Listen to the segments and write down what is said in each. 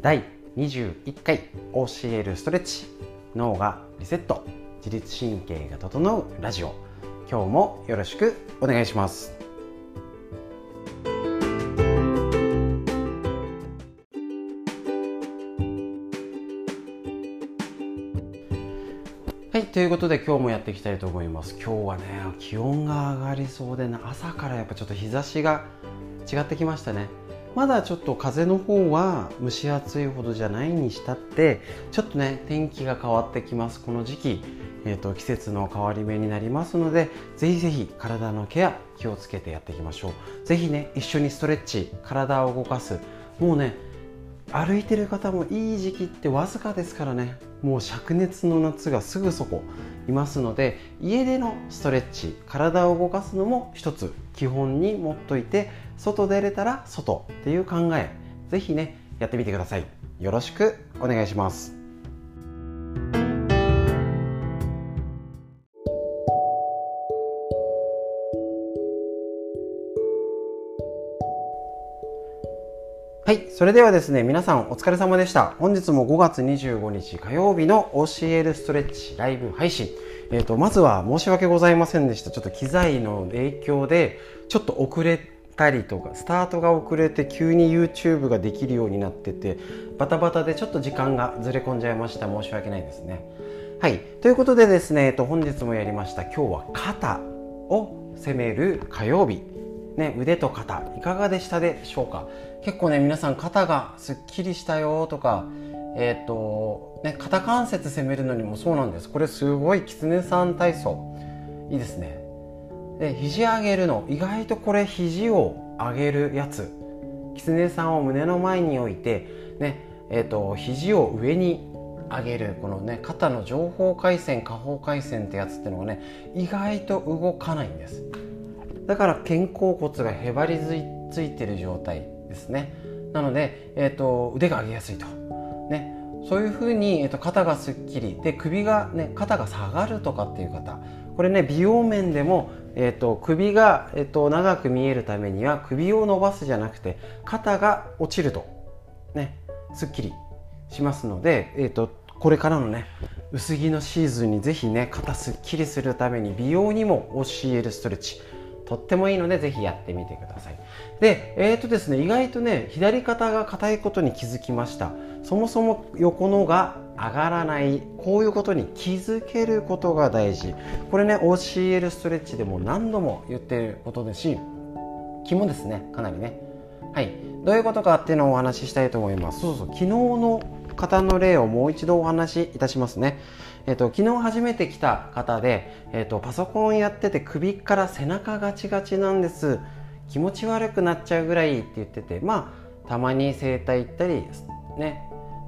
第21回教えるストレッチ脳がリセット。自律神経が整うラジオ。今日もよろしくお願いします。はいということで今日もやっていきたいと思います。今日はね気温が上がりそうで、ね、朝からやっぱちょっと日差しが違ってきましたね。まだちょっと風の方は蒸し暑いほどじゃないにしたってちょっとね天気が変わってきます。この時期、えーと、季節の変わり目になりますのでぜひぜひ体のケア気をつけてやっていきましょう。ぜひね一緒にストレッチ体を動かす。もうね歩いてる方もいい時期ってわずかですからね。もう灼熱の夏がすぐそこいますので家でのストレッチ体を動かすのも一つ基本に持っといて外出れたら外っていう考えぜひねやってみてくださいよろしくお願いしますはい。それではですね、皆さんお疲れ様でした。本日も5月25日火曜日の教えるストレッチライブ配信。えっ、ー、と、まずは申し訳ございませんでした。ちょっと機材の影響で、ちょっと遅れたりとか、スタートが遅れて急に YouTube ができるようになってて、バタバタでちょっと時間がずれ込んじゃいました。申し訳ないですね。はい。ということでですね、えっ、と、本日もやりました。今日は肩を攻める火曜日。ね、腕と肩いかがでしたでしょうか？結構ね皆さん肩がすっきりしたよとかえっ、とね肩関節攻めるのにもそうなんですこれすごいきつねさん体操いいですねで肘上げるの。意外とこれ肘を上げるやつ。きつねさんを胸の前に置いてねえっ、ー、と肘を上に上げる。このね肩の上方回線下方回線ってやつってのがね意外と動かないんです。だから肩甲骨がへばりついてる状態ですね。なので、えーと、腕が上げやすいと、ね、そういうふうに、えーと、肩がすっきりで首が、ね、肩が下がるとかっていう方。これね美容面でも、えーと、首が、えー、と長く見えるためには首を伸ばすじゃなくて肩が落ちると、ね、すっきりしますので、えー、とこれからのね薄着のシーズンにぜひね肩すっきりするために美容にも教えるストレッチ。とってもいいのでぜひやってみてください。でえっ、ー、とですね意外とね左肩が硬いことに気づきました。そもそも横のが上がらない。こういうことに気づけることが大事。これね OCL ストレッチでも何度も言ってることですし気もですねかなりね。はい。どういうことかっていうのをお話ししたいと思います。そうそう。昨日の方の例をもう一度お話しいたしますね。えっと、昨日初めて来た方で、えっと、パソコンやってて首から背中ガチガチなんです。気持ち悪くなっちゃうぐらいって言っててまあたまに整体行ったりね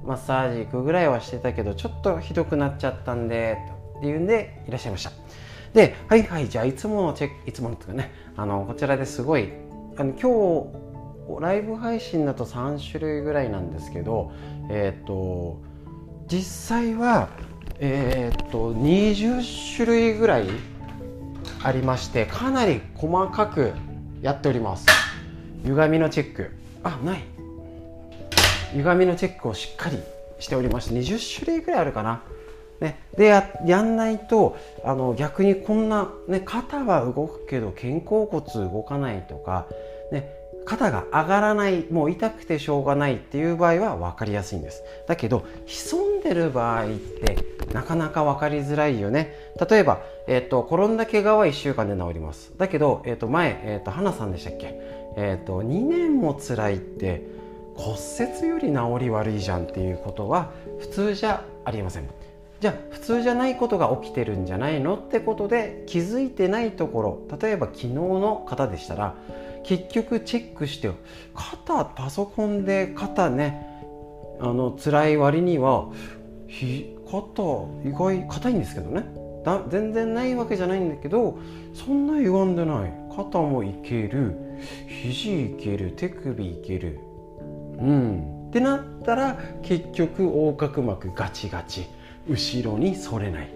マッサージ行くぐらいはしてたけどちょっとひどくなっちゃったんでっていうんでいらっしゃいました。ではいはいじゃあいつものチェックいつものとかねあのこちらですごいあの今日ライブ配信だと3種類ぐらいなんですけどえっ、と実際はえー、っと20種類ぐらいありましてかなり細かくやっております。歪みのチェック。あない。歪みのチェックをしっかりしておりまして20種類ぐらいあるかな。ね、でややんないとあの逆にこんな、ね、肩は動くけど肩甲骨動かないとか、ね、肩が上がらないもう痛くてしょうがないっていう場合は分かりやすいんです。だけど潜んでる場合ってなかなか分かりづらいよね。例えば、えーと、転んだ怪我は1週間で治ります。だけど、えーと、前、えーと、花さんでしたっけ、えー、と2年も辛いって骨折より治り悪いじゃんっていうことは普通じゃありません。じゃあ普通じゃないことが起きてるんじゃないの？ってことで気づいてないところ。例えば昨日の方でしたら結局チェックして肩パソコンで肩ねあの辛い割には肩意外硬いんですけどね。だ全然ないわけじゃないんだけどそんな歪んでない。肩もいける。肘いける。手首いける。うん。ってなったら結局横隔膜ガチガチ。後ろに反れない。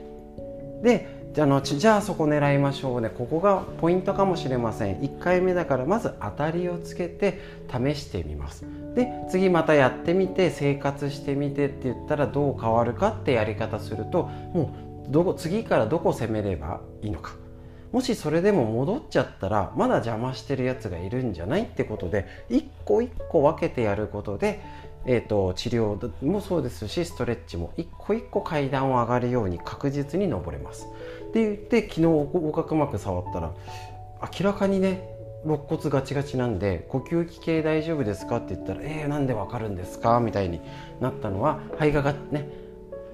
であのじゃあそこ狙いましょうね。ここがポイントかもしれません。1回目だからまず当たりをつけて試してみます。で次またやってみて生活してみてって言ったらどう変わるかってやり方するともうどこ次からどこ攻めればいいのか。もしそれでも戻っちゃったらまだ邪魔してるやつがいるんじゃないってことで一個一個分けてやることでえーと、治療もそうですしストレッチも一個一個階段を上がるように確実に登れます。って言って昨日横隔膜触ったら明らかにね肋骨ガチガチなんで呼吸器系大丈夫ですかって言ったら「えー、なんでわかるんですか?」みたいになったのは肺がね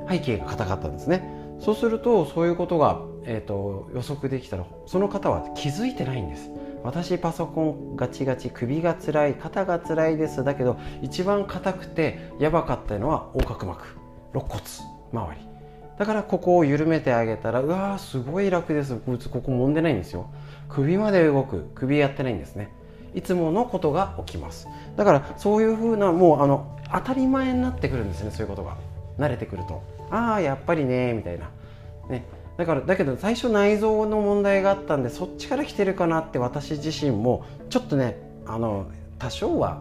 背景が硬かったんですね。そうするとそういうことが、えーと予測できたらその方は気づいてないんです。私パソコンガチガチ首が辛い肩が辛いですだけど一番硬くてやばかったのは横隔膜肋骨周りだからここを緩めてあげたらうわーすごい楽です。こいつここ揉んでないんですよ。首まで動く。首やってないんですね。いつものことが起きます。だからそういうふうなもうあの当たり前になってくるんですねそういうことが。慣れてくると。ああやっぱりねみたいな。ね。だからだけど最初内臓の問題があったんでそっちから来てるかなって私自身もちょっとねあの多少は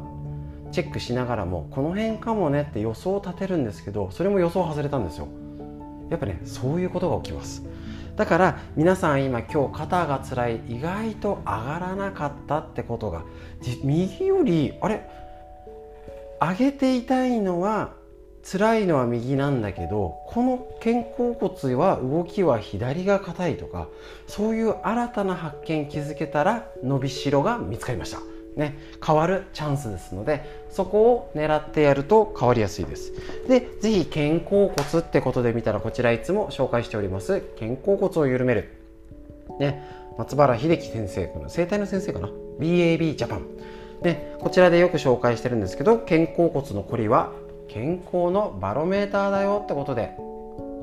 チェックしながらもこの辺かもねって予想を立てるんですけどそれも予想外れたんですよ。やっぱねそういうことが起きますだから皆さん今今日肩が辛い意外と上がらなかったってことが右よりあれ？上げていたいのは辛いのは右なんだけどこの肩甲骨は動きは左が硬いとかそういう新たな発見気づけたら伸びしろが見つかりました。ね、変わるチャンスですのでそこを狙ってやると変わりやすいです。でぜひ肩甲骨ってことで見たらこちらいつも紹介しております。肩甲骨を緩める、ね、松原秀樹先生この整体の先生かな？BAB ジャパンね、こちらでよく紹介してるんですけど肩甲骨のこりは健康のバロメーターだよってことで、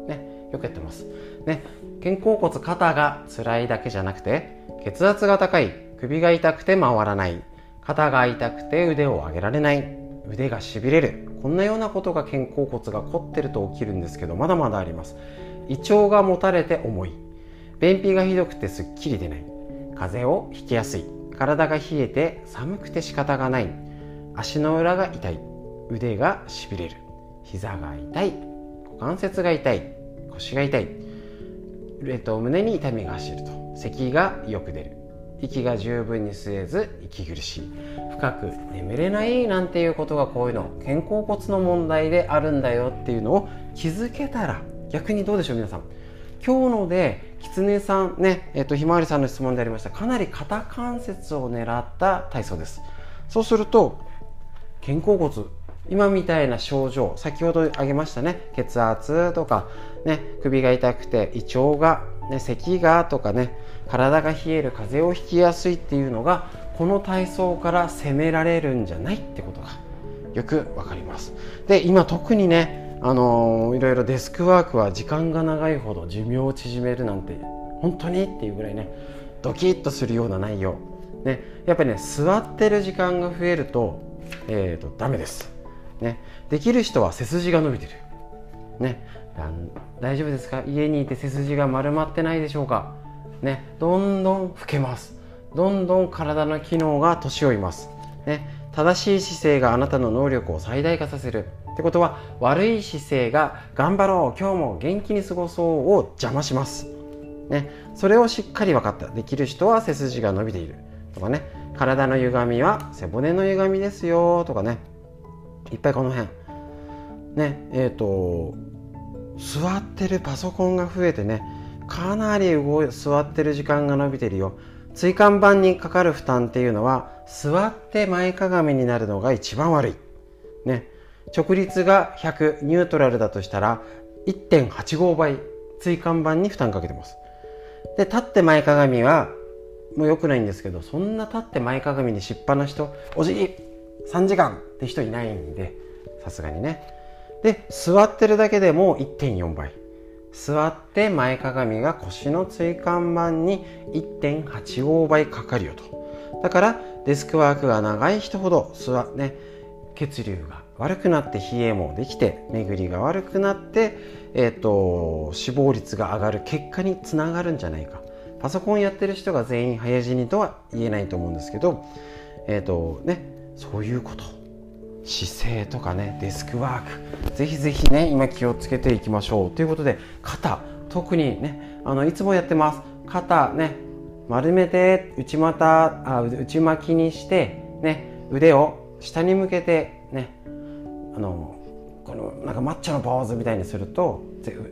ね、よくやってます。ね、肩甲骨肩が辛いだけじゃなくて血圧が高い首が痛くて回らない。肩が痛くて腕を上げられない。腕がしびれる。こんなようなことが肩甲骨が凝ってると起きるんですけどまだまだあります。胃腸がもたれて重い。便秘がひどくてすっきり出ない。風邪をひきやすい。体が冷えて寒くて仕方がない。足の裏が痛い。腕がしびれる。膝が痛い。股関節が痛い。腰が痛い、えっと、胸に痛みが走ると。咳がよく出る。息が十分に吸えず息苦しい。深く眠れないなんていうことがこういうの肩甲骨の問題であるんだよっていうのを気づけたら逆にどうでしょう皆さん。今日ので狐さんねえっとひまわりさんの質問でありました。かなり肩関節を狙った体操です。そうすると肩甲骨今みたいな症状先ほど挙げましたね血圧とか、ね、首が痛くて胃腸が、ね、咳がとかね体が冷える風邪をひきやすいっていうのがこの体操から責められるんじゃないってことがよくわかります。で今特にねあのー、いろいろデスクワークは時間が長いほど寿命を縮めるなんて本当にっていうぐらいねドキッとするような内容。ねやっぱりね座ってる時間が増えると,、えーとダメです。ね、できる人は背筋が伸びてる、ね、大丈夫ですか？家にいて背筋が丸まってないでしょうか、ね、どんどん老けます。どんどん体の機能が年老います、ね、正しい姿勢があなたの能力を最大化させる。ってことは悪い姿勢が頑張ろう今日も元気に過ごそうを邪魔します、ね、それをしっかり分かった。できる人は背筋が伸びている。とかね体の歪みは背骨の歪みですよ。とかねいっぱいこの辺。ねえっ、ー、と座ってるパソコンが増えてねかなり動い座ってる時間が伸びてるよ。椎間板にかかる負担っていうのは座って前かがみになるのが一番悪い。ね。直立が100ニュートラルだとしたら1.85倍椎間板に負担かけてます。で立って前かがみはもう良くないんですけどそんな立って前かがみにしっぱな人おじぎ3時間って人いないんでさすがにね。で座ってるだけでも1.4倍。座って前かがみが腰の椎間板に1.85倍かかるよと。だからデスクワークが長い人ほど座ね血流が悪くなって冷えもできて巡りが悪くなって、えーと、死亡率が上がる結果につながるんじゃないか。パソコンやってる人が全員早死にとは言えないと思うんですけど、えーとね、そういうこと。姿勢とかねデスクワーク。ぜひぜひね今気をつけていきましょう。ということで肩。特にねあのいつもやってます。肩ね丸めて内股あ内巻きにしてね腕を下に向けてねあのこのなんかマッチョのポーズみたいにすると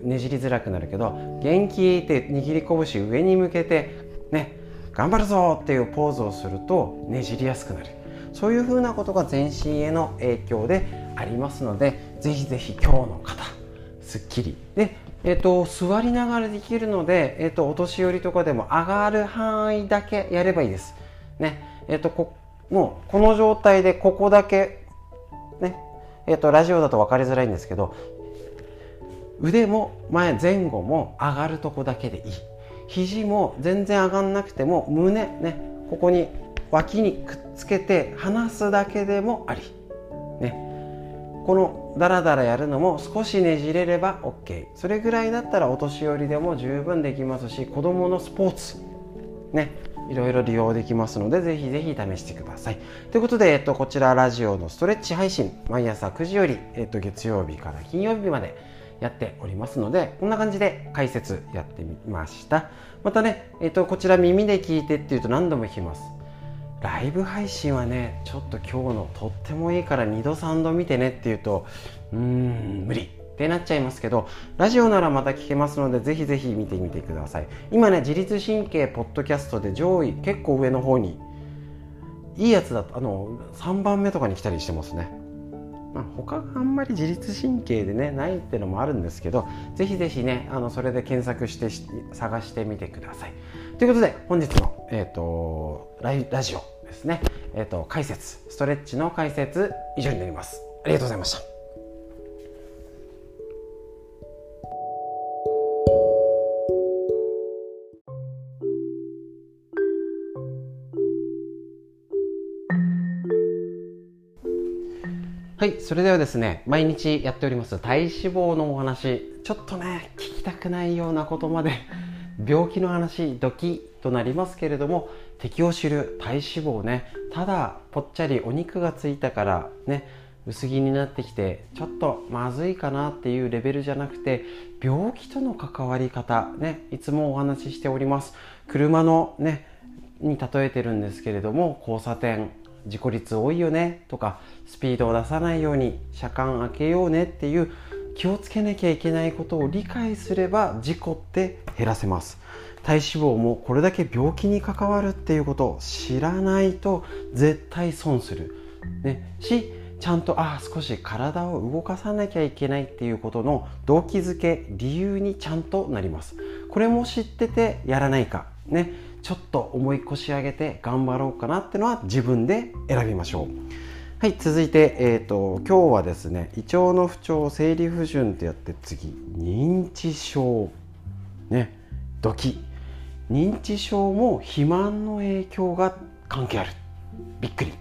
ねじりづらくなるけど元気って握り拳上に向けてね頑張るぞっていうポーズをするとねじりやすくなる。そういうふうなことが全身への影響でありますのでぜひぜひ今日の方すっきり。でえーと、座りながらできるので、えーと、お年寄りとかでも上がる範囲だけやればいいです。ね。えーと、こもうこの状態でここだけ、ね。えー、とラジオだと分かりづらいんですけど腕も前前後も上がるとこだけでいい。肘も全然上がんなくても胸ね。ここに脇にくっつけて離すだけでもあり、ね、このダラダラやるのも少しねじれれば OK それぐらいだったらお年寄りでも十分できますし子どものスポーツね。いろいろ利用できますのでぜひぜひ試してください。ということで、えっと、こちらラジオのストレッチ配信毎朝9時より、えっと、月曜日から金曜日までやっておりますのでこんな感じで解説やってみました。またね、えっと、こちら耳で聞いてっていうと何度も聞きます。ライブ配信はねちょっと今日のとってもいいから2度3度見てねっていうとうーん無理ってなっちゃいますけどラジオならまた聞けますのでぜひぜひ見てみてください。今ね自律神経ポッドキャストで上位結構上の方にいいやつだとあの3番目とかに来たりしてますね。まあ、他があんまり自律神経でねないっていうのもあるんですけどぜひぜひねあのそれで検索して探してみてください。ということで本日の、えーと、ララジオですね、えーと解説ストレッチの解説以上になります。ありがとうございました。はい、それではですね、毎日やっております体脂肪のお話、ちょっとね、聞きたくないようなことまで、病気の話、ドキとなりますけれども、敵を知る体脂肪ね、ただぽっちゃりお肉がついたからね、薄着になってきて、ちょっとまずいかなっていうレベルじゃなくて、病気との関わり方、ね、いつもお話ししております。車のね、に例えてるんですけれども、交差点、事故率多いよねとかスピードを出さないように車間開けようねっていう気をつけなきゃいけないことを理解すれば事故って減らせます。体脂肪もこれだけ病気に関わるっていうことを知らないと絶対損する、ね、しちゃんとあ少し体を動かさなきゃいけないっていうことの動機づけ理由にちゃんとなります。これも知っててやらないか。ねちょっと重い腰上げて頑張ろうかなっていうのは自分で選びましょう。はい続いて、えーと、今日はですね胃腸の不調生理不順ってやって次認知症。ねドキ。認知症も肥満の影響が関係ある。びっくり。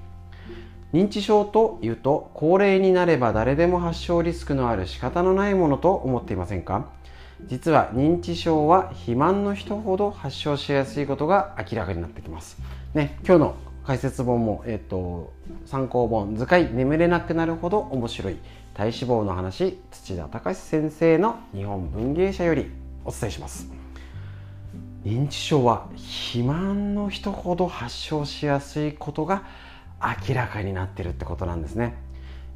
認知症というと高齢になれば誰でも発症リスクのある仕方のないものと思っていませんか？実は認知症は肥満の人ほど発症しやすいことが明らかになってきます。ね、今日の解説本も、えっと、参考本図解眠れなくなるほど面白い体脂肪の話土田隆先生の日本文芸社よりお伝えします認知症は肥満の人ほど発症しやすいことが明らかになっているってことなんですね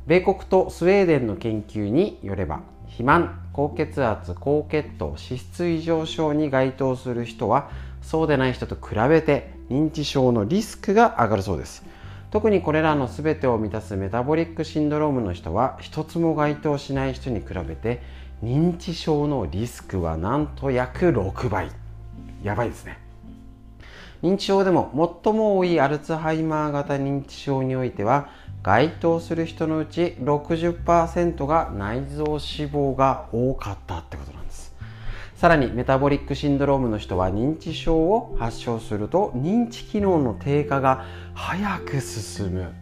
米国とスウェーデンの研究によれば肥満高血圧高血糖脂質異常症に該当する人はそうでない人と比べて認知症のリスクが上がるそうです。特にこれらの全てを満たすメタボリックシンドロームの人は一つも該当しない人に比べて認知症のリスクはなんと約6倍。やばいですね。認知症でも最も多いアルツハイマー型認知症においては該当する人のうち60%が内臓脂肪が多かったってことなんです。さらにメタボリックシンドロームの人は認知症を発症すると認知機能の低下が早く進む。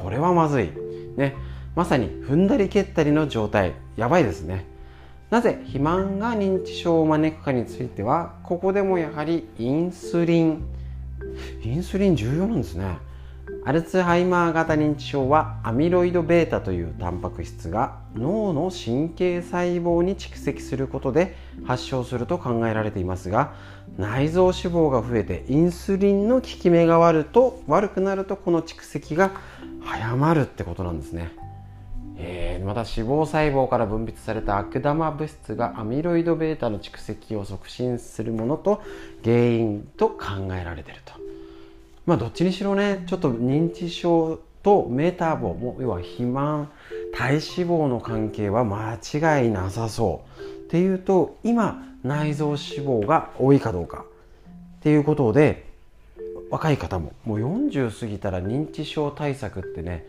これはまずい。ね。まさに踏んだり蹴ったりの状態やばいですね。なぜ肥満が認知症を招くかについてはここでもやはりインスリン。インスリン重要なんですね。アルツハイマー型認知症はアミロイド β というタンパク質が脳の神経細胞に蓄積することで発症すると考えられていますが内臓脂肪が増えてインスリンの効き目が悪と悪くなるとこの蓄積が早まるってことなんですね。えー、また脂肪細胞から分泌された悪玉物質がアミロイド β の蓄積を促進するものと原因と考えられていると。まあどっちにしろねちょっと認知症とメタボも要は肥満体脂肪の関係は間違いなさそう。っていうと今内臓脂肪が多いかどうか。っていうことで若い方ももう40過ぎたら認知症対策ってね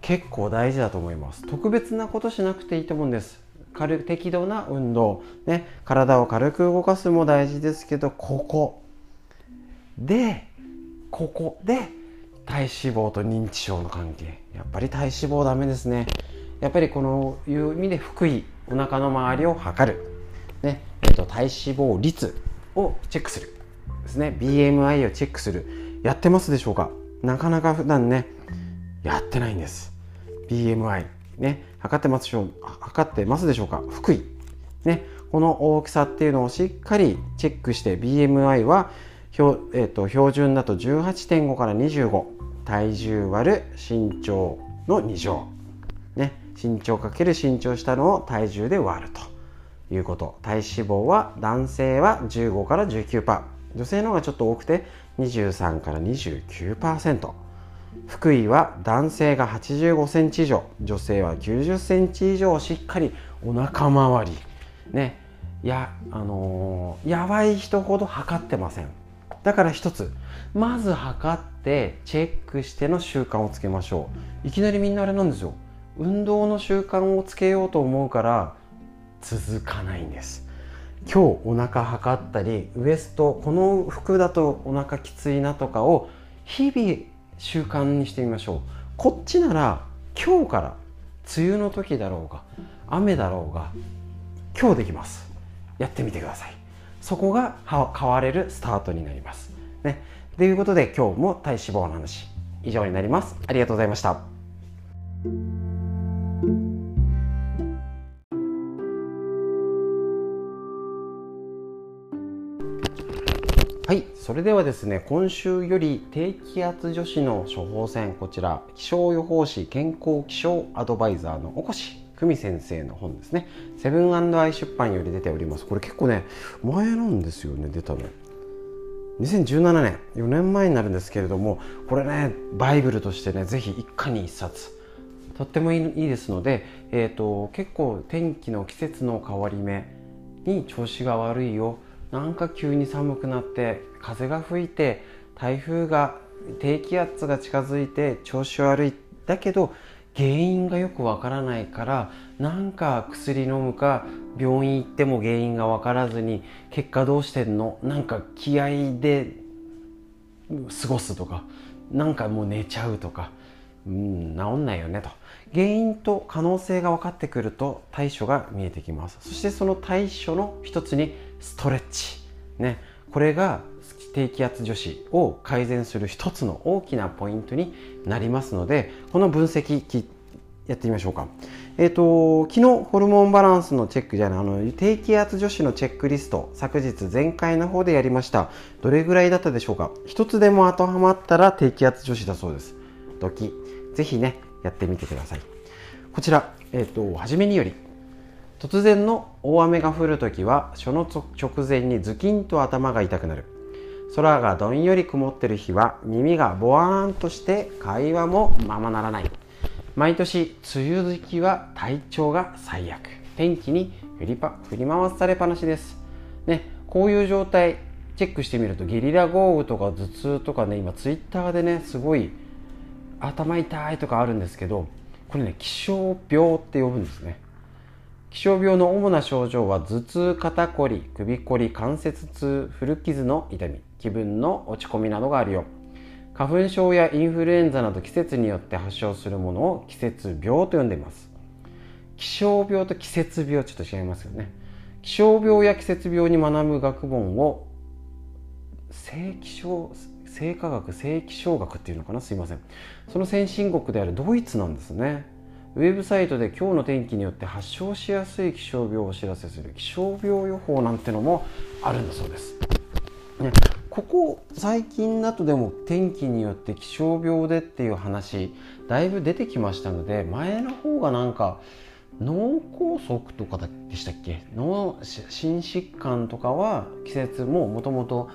結構大事だと思います。特別なことしなくていいと思うんです。軽適度な運動。ね体を軽く動かすも大事ですけどここ。でここで体脂肪と認知症の関係。やっぱり体脂肪ダメですね。やっぱりこのいう意味で腹囲お腹の周りを測る、ね。えー、と体脂肪率をチェックするですね。BMI をチェックする。やってますでしょうか？なかなか普段ねやってないんです。BMI ね。測ってますでしょう？測ってますでしょうか？腹囲ね。この大きさっていうのをしっかりチェックして BMI は標,、えーと、標準だと18.5から25体重割る身長の2乗、ね、身長かける身長したのを体重で割ると。いうこと。体脂肪は男性は15から19%女性の方がちょっと多くて23から29%腹囲は男性が85センチ以上。女性は90センチ以上しっかりお腹周り。ね。やあのー、やばい人ほど測ってません。だから一つまず測ってチェックしての習慣をつけましょう。いきなりみんなあれなんですよ。運動の習慣をつけようと思うから続かないんです。今日お腹測ったりウエストこの服だとお腹きついなとかを日々習慣にしてみましょう。こっちなら今日から梅雨の時だろうが雨だろうが今日できます。やってみてください。そこが変われるスタートになります。ね、ということで今日も体脂肪の話以上になります。ありがとうございました。はい、それではですね、今週より低気圧女子の処方箋、こちら、気象予報士健康気象アドバイザーのおこし久美先生の本ですね。セブンアイ出版より出ております。これ結構ね前なんですよね出たの。2017年4年前になるんですけれどもこれねバイブルとしてねぜひ一家に一冊。とってもいいですので、えーと、結構天気の季節の変わり目に調子が悪いよ。なんか急に寒くなって風が吹いて台風が低気圧が近づいて調子悪い。だけど原因がよくわからないからなんか薬飲むか病院行っても原因が分からずに結果どうしてんの？なんか気合で過ごすとかなんかもう寝ちゃうとかうん治んないよねと。原因と可能性が分かってくると対処が見えてきます。そしてその対処の一つにストレッチ。ね。これが低気圧女子を改善する一つの大きなポイントになりますのでこの分析やってみましょうか。えっ、ー、と昨日ホルモンバランスのチェックじゃないあの低気圧女子のチェックリスト昨日前回の方でやりましたどれぐらいだったでしょうか一つでも当てはまったら低気圧女子だそうですドキぜひねやってみてくださいこちら、えっ、ー、と初めにより突然の大雨が降るときはその直前にズキンと頭が痛くなる空がどんより曇ってる日は耳がボワーンとして会話もままならない。毎年梅雨時期は体調が最悪。天気に振りパ振り回されっぱなしです。ねこういう状態チェックしてみるとゲリラ豪雨とか頭痛とかね今ツイッターでねすごい頭痛いとかあるんですけどこれね気象病って呼ぶんですね。気象病の主な症状は頭痛肩こり首こり関節痛古傷の痛み。気分の落ち込みなどがあるよ。花粉症やインフルエンザなど季節によって発症するものを季節病と呼んでいます。気象病と季節病ちょっと違いますよね。気象病や季節病に学ぶ学問を性気象生化学性気象学っていうのかな？すいません。その先進国であるドイツなんですね。ウェブサイトで今日の天気によって発症しやすい気象病をお知らせする気象病予報なんてのもあるんだそうです、ね、ここ最近だとでも天気によって気象病でっていう話だいぶ出てきましたので前の方がなんか脳梗塞とかでしたっけ？脳心疾患とかは季節ももともと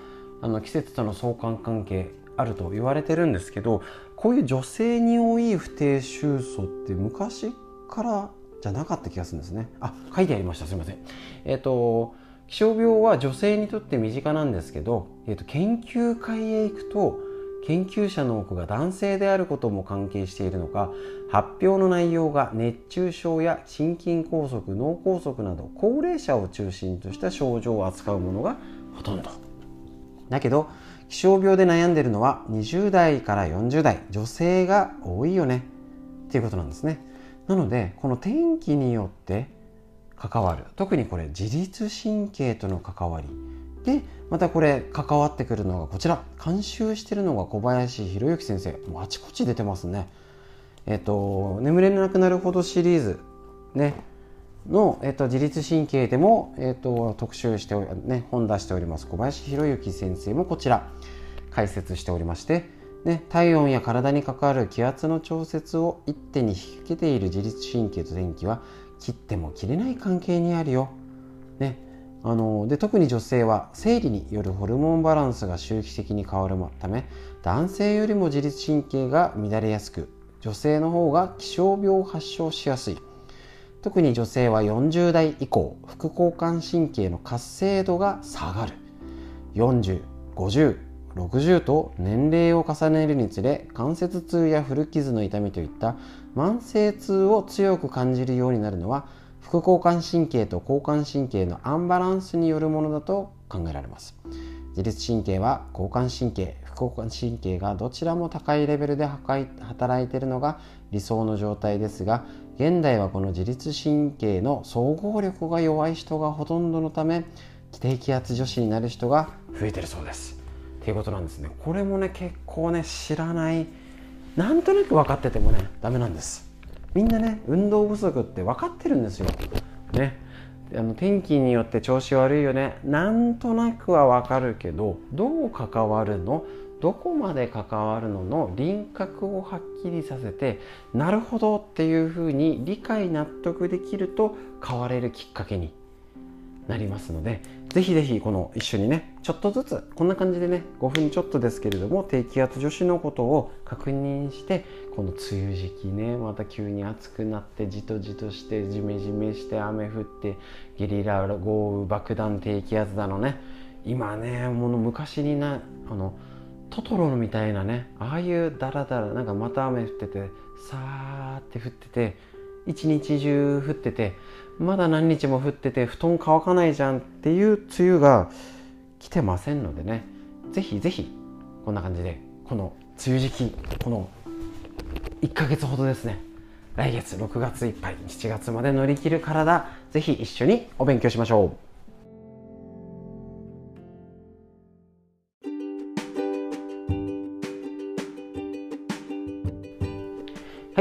季節との相関関係あると言われてるんですけどこういう女性に多い不定収素って昔からじゃなかった気がするんですね。あ書いてありました。すいません。えっ、ー、と気象病は女性にとって身近なんですけど、えーと、研究会へ行くと研究者の多くが男性であることも関係しているのか発表の内容が熱中症や心筋梗塞脳梗塞など高齢者を中心とした症状を扱うものがほとんど。だけど気象病で悩んでるのは20代から40代女性が多いよね。っていうことなんですね。なのでこの天気によって関わる。特にこれ自律神経との関わり。でまたこれ関わってくるのがこちら。監修してるのが小林博之先生。もうあちこち出てますね。えっ、と「眠れなくなるほど」シリーズ。ね。の、えっと、自律神経でも、えっと、特集して、ね、本出しております。小林博之先生もこちら。解説しておりまして、ね、体温や体に関わる気圧の調節を一手に引き受けている自律神経と電気は切っても切れない関係にあるよ。ね、あので特に女性は生理によるホルモンバランスが周期的に変わるため男性よりも自律神経が乱れやすく女性の方が気象病を発症しやすい。特に女性は40代以降副交感神経の活性度が下がる4050 60と年齢を重ねるにつれ関節痛や古傷の痛みといった慢性痛を強く感じるようになるのは副交感神経と交感神経のアンバランスによるものだと考えられます。自律神経は交感神経副交感神経がどちらも高いレベルで働いているのが理想の状態ですが現代はこの自律神経の総合力が弱い人がほとんどのため低気圧女子になる人が増えてるそうです。っていうことなんですね。これもね結構ね知らないなんとなく分かっててもねダメなんです。みんなね運動不足って分かってるんですよ。ね。あの天気によって調子悪いよね。なんとなくは分かるけどどう関わるの？どこまで関わるのの？輪郭をはっきりさせてなるほどっていうふうに理解納得できると変われるきっかけになりますのでぜひぜひこの一緒にねちょっとずつこんな感じでね5分ちょっとですけれども低気圧女子のことを確認してこの梅雨時期ねまた急に暑くなってじとじとしてじめじめして雨降ってゲリラ豪雨爆弾低気圧だのね。今ねもの昔になあのトトロみたいなねああいうダラダラなんかまた雨降っててさーって降ってて一日中降っててまだ何日も降ってて布団乾かないじゃんっていう梅雨が来てませんのでね。ぜひぜひこんな感じでこの梅雨時期この1ヶ月ほどですね。来月6月いっぱい7月まで乗り切る体ぜひ一緒にお勉強しましょう。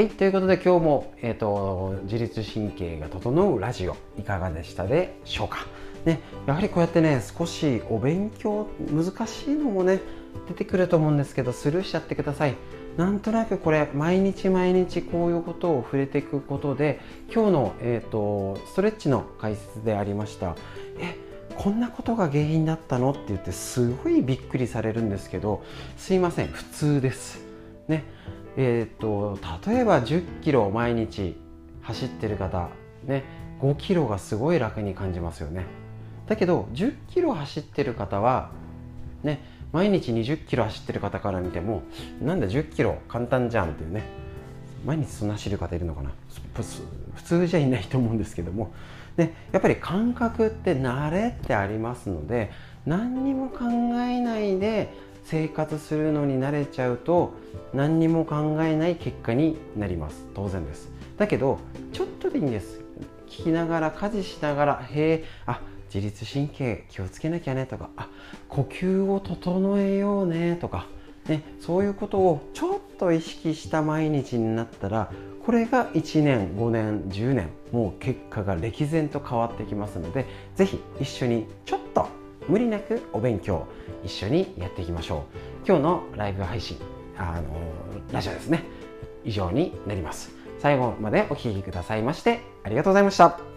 はい、ということで今日も、えーと、自律神経が整うラジオいかがでしたでしょうか、ね、やはりこうやってね少しお勉強難しいのもね出てくると思うんですけどスルーしちゃってください。なんとなくこれ毎日毎日こういうことを触れていくことで今日の、えーと、とストレッチの解説でありましたえこんなことが原因だったの？って言ってすごいびっくりされるんですけどすいません普通です。ね。えーと、例えば1 0キロ毎日走ってる方、ね、5キロがすごい楽に感じますよね。だけど1 0キロ走ってる方は、ね、毎日2 0キロ走ってる方から見てもなんだ1 0キロ簡単じゃんっていうね毎日そんな走る方いるのかな。普通じゃいないと思うんですけども、ね、やっぱり感覚って慣れってありますので何にも考えないで生活するのに慣れちゃうと何にも考えない結果になります。当然です。だけどちょっとでいいんです。聞きながら家事しながらへえあ自律神経気をつけなきゃねとかあ呼吸を整えようねとか、ね、そういうことをちょっと意識した毎日になったらこれが1年5年10年もう結果が歴然と変わってきますので是非一緒にちょっと無理なくお勉強一緒にやっていきましょう。今日のライブ配信あのラジオですね。以上になります。最後までお聴きくださいましてありがとうございました。